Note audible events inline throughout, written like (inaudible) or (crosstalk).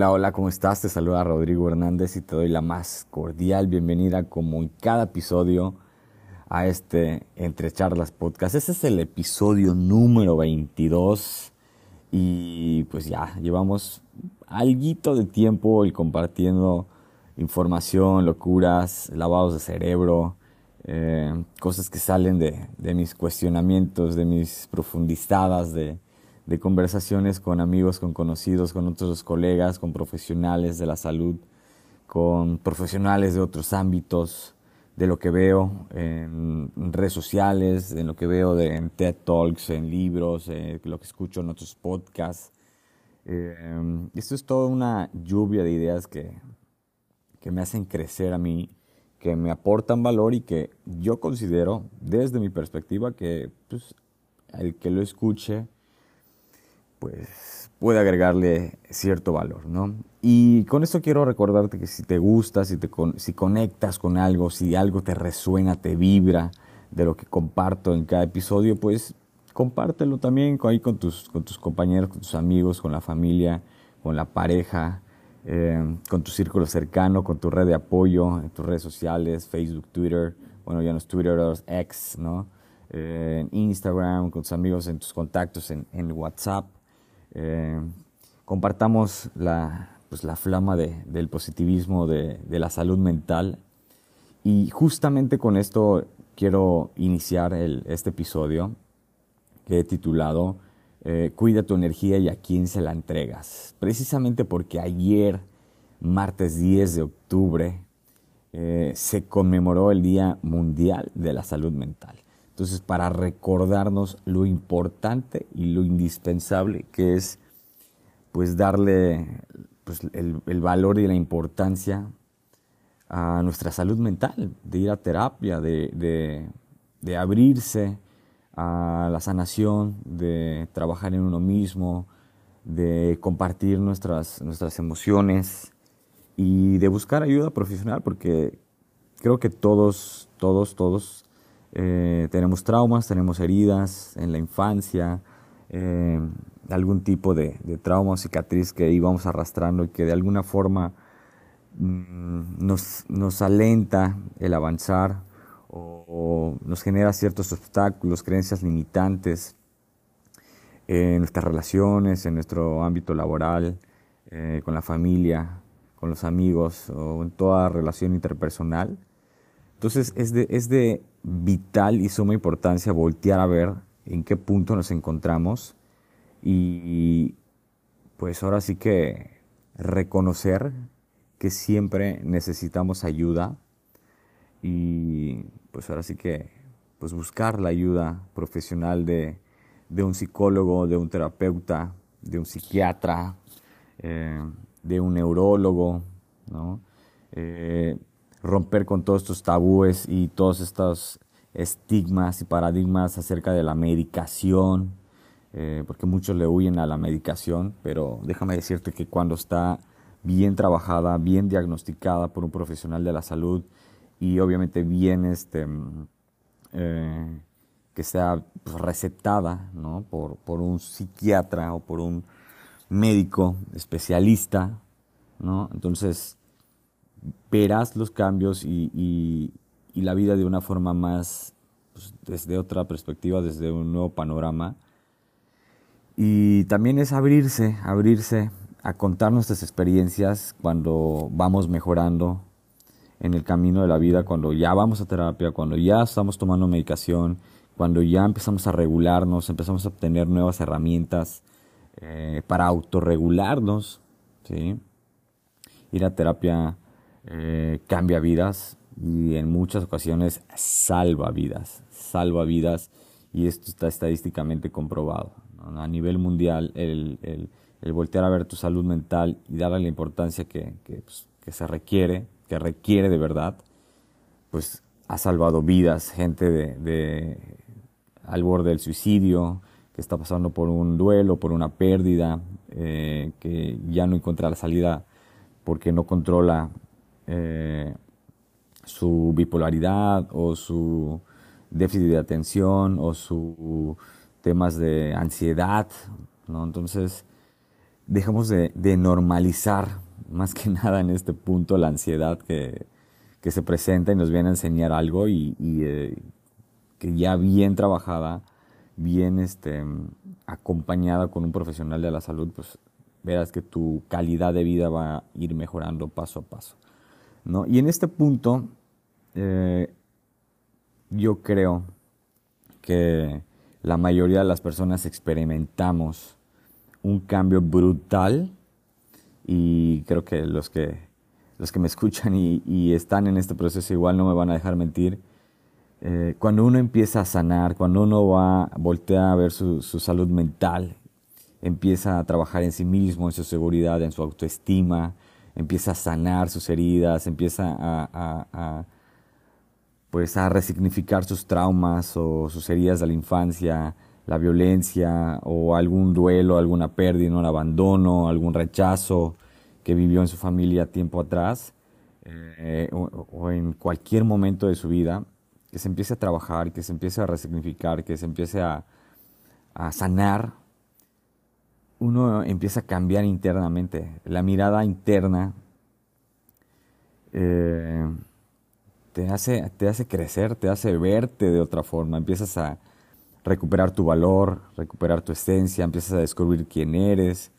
Hola, hola, ¿cómo estás? Te saluda Rodrigo Hernández y te doy la más cordial bienvenida como en cada episodio a este Entre Charlas Podcast. Este es el episodio número 22 y pues ya llevamos algo de tiempo y compartiendo información, locuras, lavados de cerebro, eh, cosas que salen de, de mis cuestionamientos, de mis profundizadas, de de conversaciones con amigos, con conocidos, con otros colegas, con profesionales de la salud, con profesionales de otros ámbitos, de lo que veo en redes sociales, de lo que veo de, en TED Talks, en libros, eh, lo que escucho en otros podcasts. Eh, esto es toda una lluvia de ideas que, que me hacen crecer a mí, que me aportan valor y que yo considero, desde mi perspectiva, que pues, el que lo escuche, pues puede agregarle cierto valor, ¿no? Y con esto quiero recordarte que si te gusta, si, te si conectas con algo, si algo te resuena, te vibra de lo que comparto en cada episodio, pues compártelo también ahí con tus, con tus compañeros, con tus amigos, con la familia, con la pareja, eh, con tu círculo cercano, con tu red de apoyo, en tus redes sociales, Facebook, Twitter, bueno, ya no es Twitter, es X, ¿no? Eh, en Instagram, con tus amigos, en tus contactos, en, en WhatsApp. Eh, compartamos la, pues, la flama de, del positivismo, de, la salud mental. Y justamente con esto quiero iniciar este episodio que he titulado eh, Cuida tu energía y a quién se la entregas. Precisamente porque ayer, martes 10 de octubre, eh, se conmemoró el Día Mundial de la Salud Mental. Entonces, para recordarnos lo importante y lo indispensable que es, pues, darle pues, el, valor y la importancia a nuestra salud mental, de ir a terapia, de, de, abrirse a la sanación, de trabajar en uno mismo, de compartir nuestras, nuestras emociones y de buscar ayuda profesional, porque creo que todos, todos, todos eh, tenemos traumas, tenemos heridas en la infancia, eh, algún tipo de, trauma o cicatriz que íbamos arrastrando y que de alguna forma mm, nos, nos, alenta el avanzar o, nos genera ciertos obstáculos, creencias limitantes en nuestras relaciones, en nuestro ámbito laboral, eh, con la familia, con los amigos o en toda relación interpersonal. Entonces es de, es de vital y suma importancia voltear a ver en qué punto nos encontramos y pues ahora sí que reconocer que siempre necesitamos ayuda y pues ahora sí que pues buscar la ayuda profesional de, de un psicólogo, de un terapeuta, de un psiquiatra, eh, de un neurólogo, ¿no? Eh, romper con todos estos tabúes y todos estos estigmas y paradigmas acerca de la medicación, eh, porque muchos le huyen a la medicación, pero déjame decirte que cuando está bien trabajada, bien diagnosticada por un profesional de la salud y obviamente bien este, eh, que sea pues, recetada ¿no? por, por un psiquiatra o por un médico especialista, ¿no? entonces verás los cambios y, la vida de una forma más, pues, desde otra perspectiva, desde un nuevo panorama. Y también es abrirse, abrirse a contar nuestras experiencias cuando vamos mejorando en el camino de la vida, cuando ya vamos a terapia, cuando ya estamos tomando medicación, cuando ya empezamos a regularnos, empezamos a obtener nuevas herramientas eh, para autorregularnos, ¿sí? Ir a terapia eh, cambia vidas y en muchas ocasiones salva vidas, salva vidas y esto está estadísticamente comprobado. A nivel mundial, el, el, voltear a ver tu salud mental y darle la importancia que, que, pues, que, se requiere, que requiere de verdad, pues ha salvado vidas, gente de, de, al borde del suicidio, que está pasando por un duelo, por una pérdida, eh, que ya no encuentra la salida porque no controla eh, su bipolaridad o su déficit de atención o su temas de ansiedad, ¿no? Entonces, dejamos de, normalizar (laughs) más que nada en este punto la ansiedad que, se presenta y nos viene a enseñar algo y, eh, que ya bien trabajada, bien este, acompañada con un profesional de la salud, pues verás que tu calidad de vida va a ir mejorando paso a paso. ¿No? Y en este punto, eh, yo creo que la mayoría de las personas experimentamos un cambio brutal y creo que los que, los que me escuchan y, están en este proceso igual no me van a dejar mentir. Eh, cuando uno empieza a sanar, cuando uno va, voltea a ver su, salud mental, empieza a trabajar en sí mismo, en su seguridad, en su autoestima, empieza a sanar sus heridas, empieza a, pues a resignificar sus traumas o sus heridas de la infancia, la violencia o algún duelo, alguna pérdida, un abandono, algún rechazo que vivió en su familia tiempo atrás eh, o, en cualquier momento de su vida, que se empiece a trabajar, que se empiece a resignificar, que se empiece a, sanar, uno empieza a cambiar internamente. La mirada interna eh, te, hace, te hace crecer, te hace verte de otra forma, empiezas a recuperar tu valor, recuperar tu esencia, empiezas a descubrir quién eres,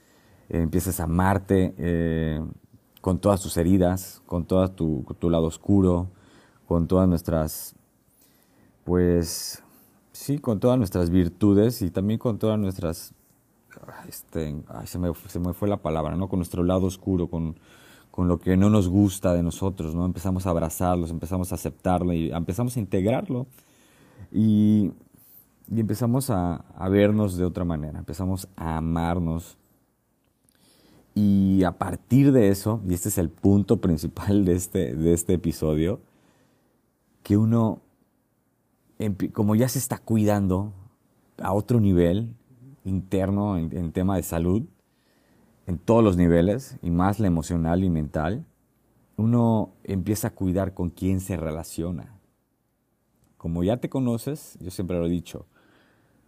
eh, empiezas a amarte eh, con todas tus heridas, con todo tu, lado oscuro, con todas nuestras, pues, sí, con todas nuestras virtudes y también con todas nuestras, este, se, me, se me fue la palabra, ¿no? Con nuestro lado oscuro, con, con lo que no nos gusta de nosotros, ¿no? Empezamos a abrazarlos, empezamos a aceptarlo y empezamos a integrarlo. Y y empezamos a, vernos de otra manera, empezamos a amarnos. Y a partir de eso, y este es el punto principal de este, de este episodio, que uno, como ya se está cuidando a otro nivel interno en, en tema de salud, en todos los niveles, y más la emocional y mental, uno empieza a cuidar con quién se relaciona. Como ya te conoces, yo siempre lo he dicho,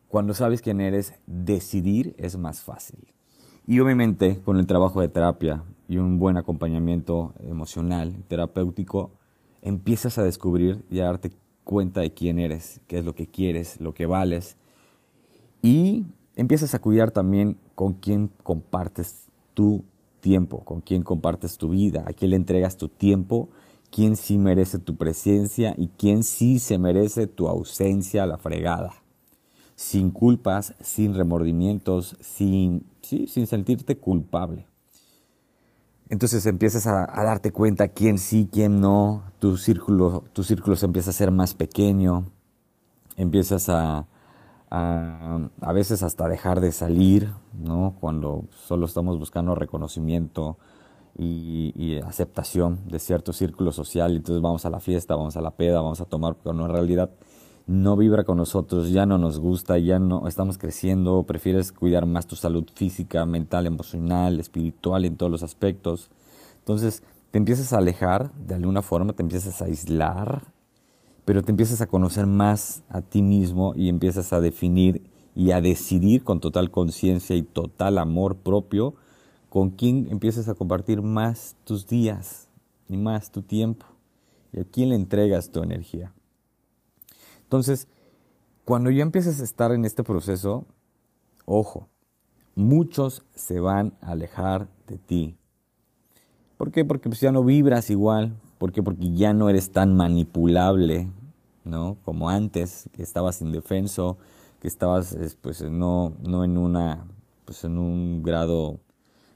cuando sabes quién eres, decidir es más fácil. Y obviamente con el trabajo de terapia y un buen acompañamiento emocional, terapéutico, empiezas a descubrir y a darte cuenta de quién eres, qué es lo que quieres, lo que vales. Y empiezas a cuidar también con quién compartes tu tiempo, con quién compartes tu vida, a quién le entregas tu tiempo, quién sí merece tu presencia y quién sí se merece tu ausencia a la fregada sin culpas, sin remordimientos, sin, sin sentirte culpable. Entonces empiezas a, darte cuenta quién sí, quién no, tu círculo, tu círculo se empieza a ser más pequeño, empiezas a, a, veces hasta dejar de salir, ¿no? Cuando solo estamos buscando reconocimiento y, y, aceptación de cierto círculo social, entonces vamos a la fiesta, vamos a la peda, vamos a tomar, pero en realidad no vibra con nosotros, ya no nos gusta, ya no estamos creciendo, prefieres cuidar más tu salud física, mental, emocional, espiritual, en todos los aspectos. Entonces te empiezas a alejar de alguna forma, te empiezas a aislar, pero te empiezas a conocer más a ti mismo y empiezas a definir y a decidir con total conciencia y total amor propio con quién empiezas a compartir más tus días y más tu tiempo y a quién le entregas tu energía. Entonces, cuando ya empiezas a estar en este proceso, ojo, muchos se van a alejar de ti. ¿Por qué? Porque pues ya no vibras igual. ¿Por qué? Porque ya no eres tan manipulable, ¿no? Como antes, que estabas indefenso, que estabas pues no, no en una pues en un grado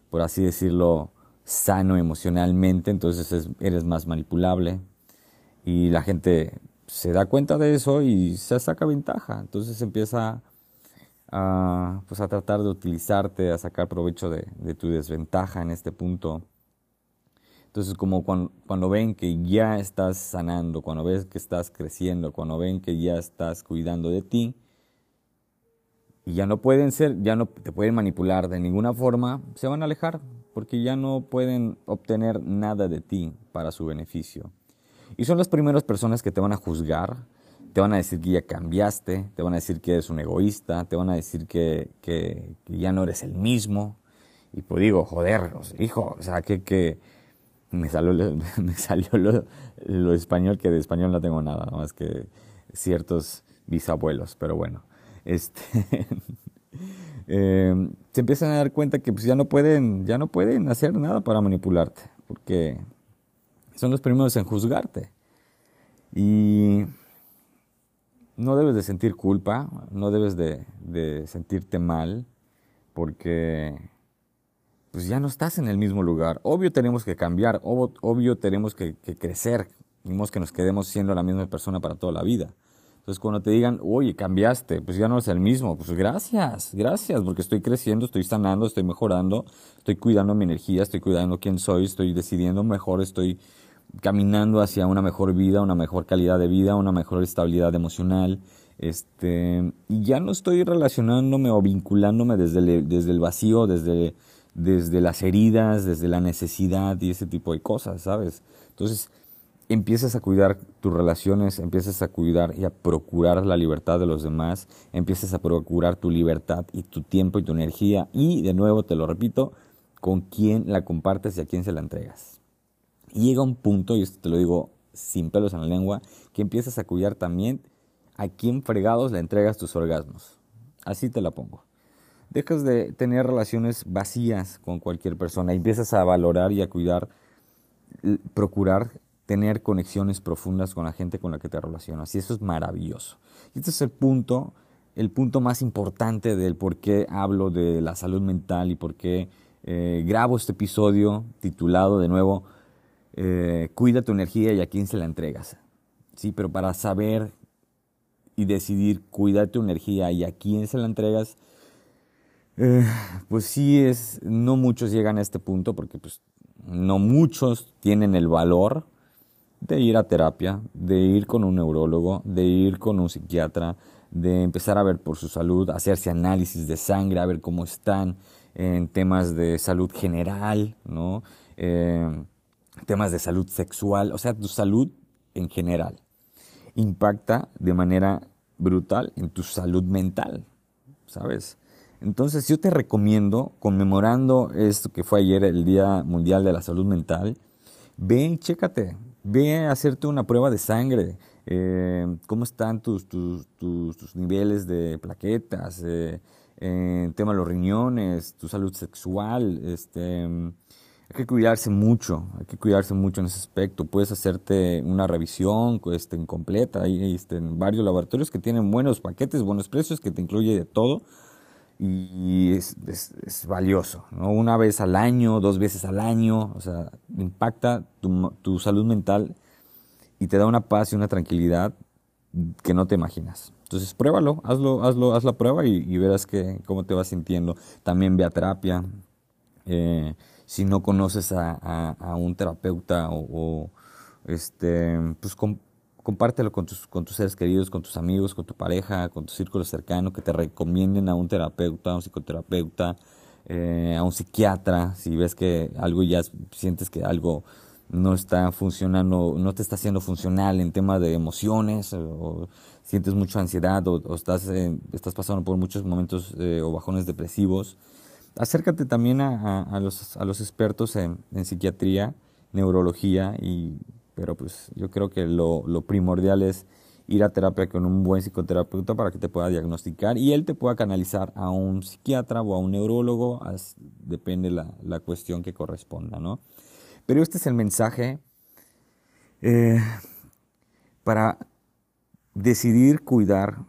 por así decirlo sano emocionalmente, entonces eres más manipulable y la gente se da cuenta de eso y se saca ventaja. Entonces empieza a, pues a tratar de utilizarte, a sacar provecho de, tu desventaja en este punto. Entonces como cuando, cuando, ven que ya estás sanando, cuando ves que estás creciendo, cuando ven que ya estás cuidando de ti, y ya no pueden ser, ya no te pueden manipular de ninguna forma, se van a alejar porque ya no pueden obtener nada de ti para su beneficio. Y son las primeras personas que te van a juzgar, te van a decir que ya cambiaste, te van a decir que eres un egoísta, te van a decir que, que, ya no eres el mismo Y pues digo, joder, hijo, o sea, que, que me salió, (laughs) me salió lo, español, que de español no tengo nada, más que ciertos bisabuelos, pero bueno. Este, (laughs) eh, se empiezan a dar cuenta que pues ya no pueden, ya no pueden hacer nada para manipularte, porque son los primeros en juzgarte. Y no debes de sentir culpa, no debes de, sentirte mal, porque pues ya no estás en el mismo lugar. Obvio tenemos que cambiar, obvio, tenemos que, que crecer, no que nos quedemos siendo la misma persona para toda la vida. Entonces cuando te digan, oye, cambiaste, pues ya no es el mismo, pues gracias, gracias, porque estoy creciendo, estoy sanando, estoy mejorando, estoy cuidando mi energía, estoy cuidando quién soy, estoy decidiendo mejor, estoy caminando hacia una mejor vida, una mejor calidad de vida, una mejor estabilidad emocional. Este, y ya no estoy relacionándome o vinculándome desde el, desde el vacío, desde, desde las heridas, desde la necesidad y ese tipo de cosas, ¿sabes? Entonces, empiezas a cuidar tus relaciones, empiezas a cuidar y a procurar la libertad de los demás, empiezas a procurar tu libertad y tu tiempo y tu energía y, de nuevo, te lo repito, con quién la compartes y a quién se la entregas. Llega un punto, y esto te lo digo sin pelos en la lengua, que empiezas a cuidar también a quién fregados le entregas tus orgasmos. Así te la pongo. Dejas de tener relaciones vacías con cualquier persona, empiezas a valorar y a cuidar, procurar tener conexiones profundas con la gente con la que te relacionas. Y eso es maravilloso. Y este es el punto, el punto más importante del por qué hablo de la salud mental y por qué eh, grabo este episodio titulado de nuevo eh, cuida tu energía y a quién se la entregas. Sí, pero para saber y decidir cuidar tu energía y a quién se la entregas, eh, pues sí es, no muchos llegan a este punto porque pues no muchos tienen el valor de ir a terapia, de ir con un neurólogo, de ir con un psiquiatra, de empezar a ver por su salud, hacerse análisis de sangre, a ver cómo están en temas de salud general, ¿no? Eh, temas de salud sexual, o sea, tu salud en general. Impacta de manera brutal en tu salud mental, ¿sabes? Entonces yo te recomiendo, conmemorando esto que fue ayer, el Día Mundial de la Salud Mental, ve y chécate, ve a hacerte una prueba de sangre, eh, cómo están tus, tus, tus, niveles de plaquetas, eh, tema de los riñones, tu salud sexual, este hay que cuidarse mucho, hay que cuidarse mucho en ese aspecto. Puedes hacerte una revisión este, completa hay este, en varios laboratorios que tienen buenos paquetes, buenos precios, que te incluye de todo y es, es, valioso. ¿no? Una vez al año, dos veces al año, o sea, impacta tu, tu, salud mental y te da una paz y una tranquilidad que no te imaginas. Entonces pruébalo, hazlo, hazlo, haz la prueba y, y verás que, cómo te vas sintiendo. También ve a terapia. Eh, si no conoces a, un terapeuta o, este, pues compártelo con tus, con tus seres queridos, con tus amigos, con tu pareja, con tu círculo cercano, que te recomienden a un terapeuta, a un psicoterapeuta, eh, a un psiquiatra, si ves que algo ya sientes que algo no está funcionando, no te está haciendo funcional en tema de emociones, o, sientes mucha ansiedad, o, estás, estás pasando por muchos momentos eh, o bajones depresivos, acércate también a, los, a los, expertos en, psiquiatría, neurología, y, pero pues yo creo que lo, primordial es ir a terapia con un buen psicoterapeuta para que te pueda diagnosticar y él te pueda canalizar a un psiquiatra o a un neurólogo, depende la, la cuestión que corresponda, ¿no? Pero este es el mensaje eh, para decidir cuidar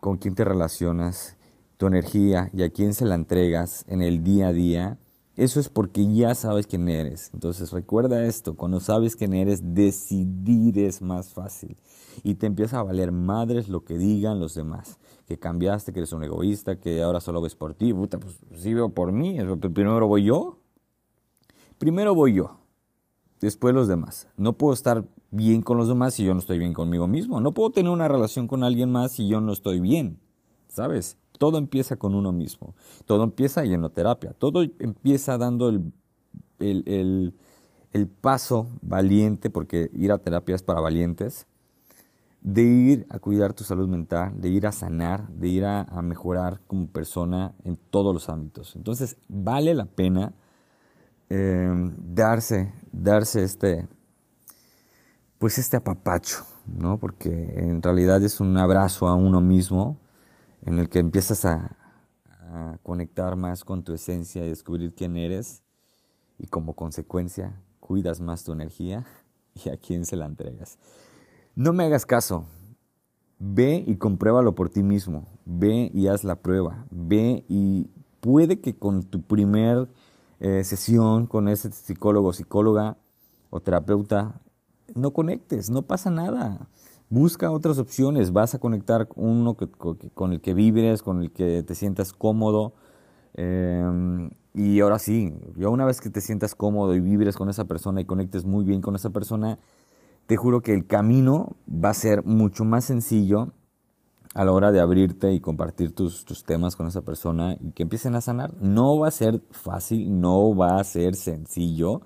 con quién te relacionas tu energía y a quién se la entregas en el día a día, eso es porque ya sabes quién eres. Entonces recuerda esto, cuando sabes quién eres, decidir es más fácil. Y te empieza a valer madres lo que digan los demás. Que cambiaste, que eres un egoísta, que ahora solo ves por ti. Puta, pues sí veo por mí, primero voy yo. Primero voy yo, después los demás. No puedo estar bien con los demás si yo no estoy bien conmigo mismo. No puedo tener una relación con alguien más si yo no estoy bien. ¿Sabes? Todo empieza con uno mismo. Todo empieza yendo a terapia. Todo empieza dando el, el, paso valiente, porque ir a terapia es para valientes, de ir a cuidar tu salud mental, de ir a sanar, de ir a, mejorar como persona en todos los ámbitos. Entonces, vale la pena em, darse, darse este, pues este apapacho, ¿no? Porque en realidad es un abrazo a uno mismo en el que empiezas a, conectar más con tu esencia y descubrir quién eres y como consecuencia cuidas más tu energía (laughs) y a quién se la entregas. No me hagas caso. Ve y compruébalo por ti mismo. Ve y haz la prueba. Ve y puede que con tu primer eh, sesión con ese psicólogo, psicóloga o terapeuta no conectes, no pasa nada. Busca otras opciones, vas a conectar uno con el que vibres, con el que te sientas cómodo. Em, y ahora sí, ya una vez que te sientas cómodo y vibres con esa persona y conectes muy bien con esa persona, te juro que el camino va a ser mucho más sencillo a la hora de abrirte y compartir tus, temas con esa persona y que empiecen a sanar. No va a ser fácil, no va a ser sencillo.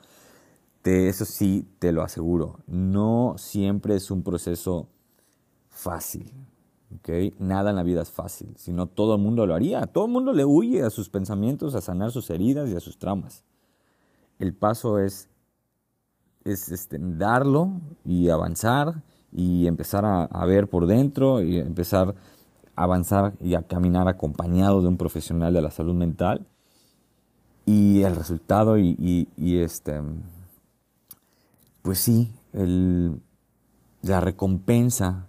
Te, eso sí, te lo aseguro. No siempre es un proceso fácil. ¿okay? Nada en la vida es fácil. Si no, todo el mundo lo haría. Todo el mundo le huye a sus pensamientos, a sanar sus heridas y a sus traumas. El paso es es este, darlo y avanzar y empezar a, ver por dentro y empezar a avanzar y a caminar acompañado de un profesional de la salud mental. Y el resultado y, este, pues sí, la recompensa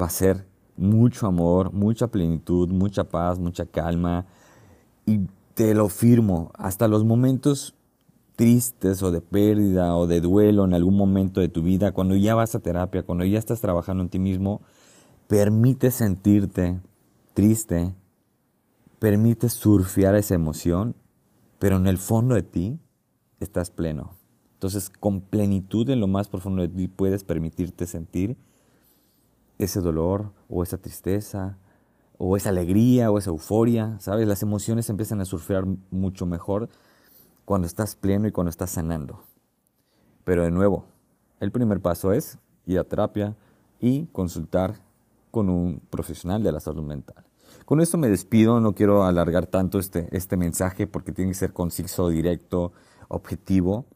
va a ser mucho amor, mucha plenitud, mucha paz, mucha calma. Y te lo firmo, hasta los momentos tristes o de pérdida o de duelo en algún momento de tu vida, cuando ya vas a terapia, cuando ya estás trabajando en ti mismo, permite sentirte triste, permite surfear esa emoción, pero en el fondo de ti estás pleno. Entonces, con plenitud en lo más profundo de ti puedes permitirte sentir ese dolor o esa tristeza o esa alegría o esa euforia, ¿sabes? Las emociones empiezan a surfear mucho mejor cuando estás pleno y cuando estás sanando. Pero de nuevo, el primer paso es ir a terapia y consultar con un profesional de la salud mental. Con esto me despido, no quiero alargar tanto este, este mensaje porque tiene que ser conciso, directo, objetivo,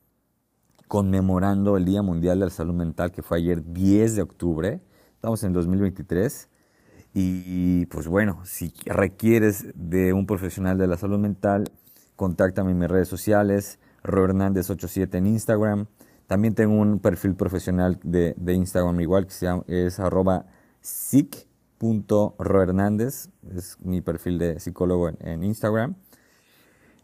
conmemorando el Día Mundial de la Salud Mental que fue ayer 10 de octubre, estamos en 2023, y pues bueno, si requieres de un profesional de la salud mental, contáctame en mis redes sociales, Ro Hernández87 en Instagram. También tengo un perfil profesional de, Instagram igual que se es arroba sic.rohernández, es mi perfil de psicólogo en, Instagram.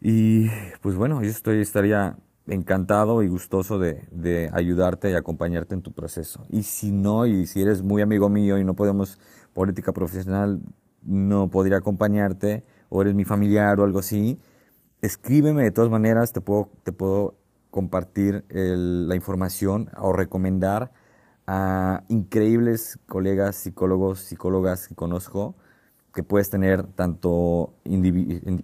Y pues bueno, yo estoy, estaría encantado y gustoso de, ayudarte y acompañarte en tu proceso. Y si no, y si eres muy amigo mío y no podemos, política profesional, no podría acompañarte, o eres mi familiar o algo así, escríbeme de todas maneras, te puedo, te puedo compartir la información o recomendar a increíbles colegas, psicólogos, psicólogas que conozco, que puedes tener tanto,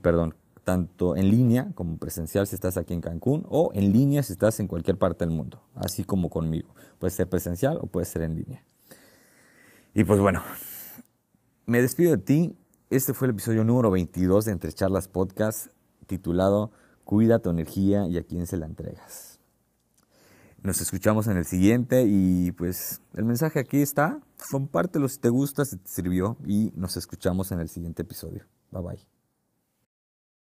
perdón, tanto en línea como presencial si estás aquí en Cancún o en línea si estás en cualquier parte del mundo, así como conmigo. Puede ser presencial o puede ser en línea. Y pues bueno, me despido de ti. Este fue el episodio número 22 de Entre Charlas Podcast titulado Cuida tu energía y a quién se la entregas. Nos escuchamos en el siguiente y pues el mensaje aquí está. Compártelo si te gusta, si te sirvió y nos escuchamos en el siguiente episodio. Bye bye.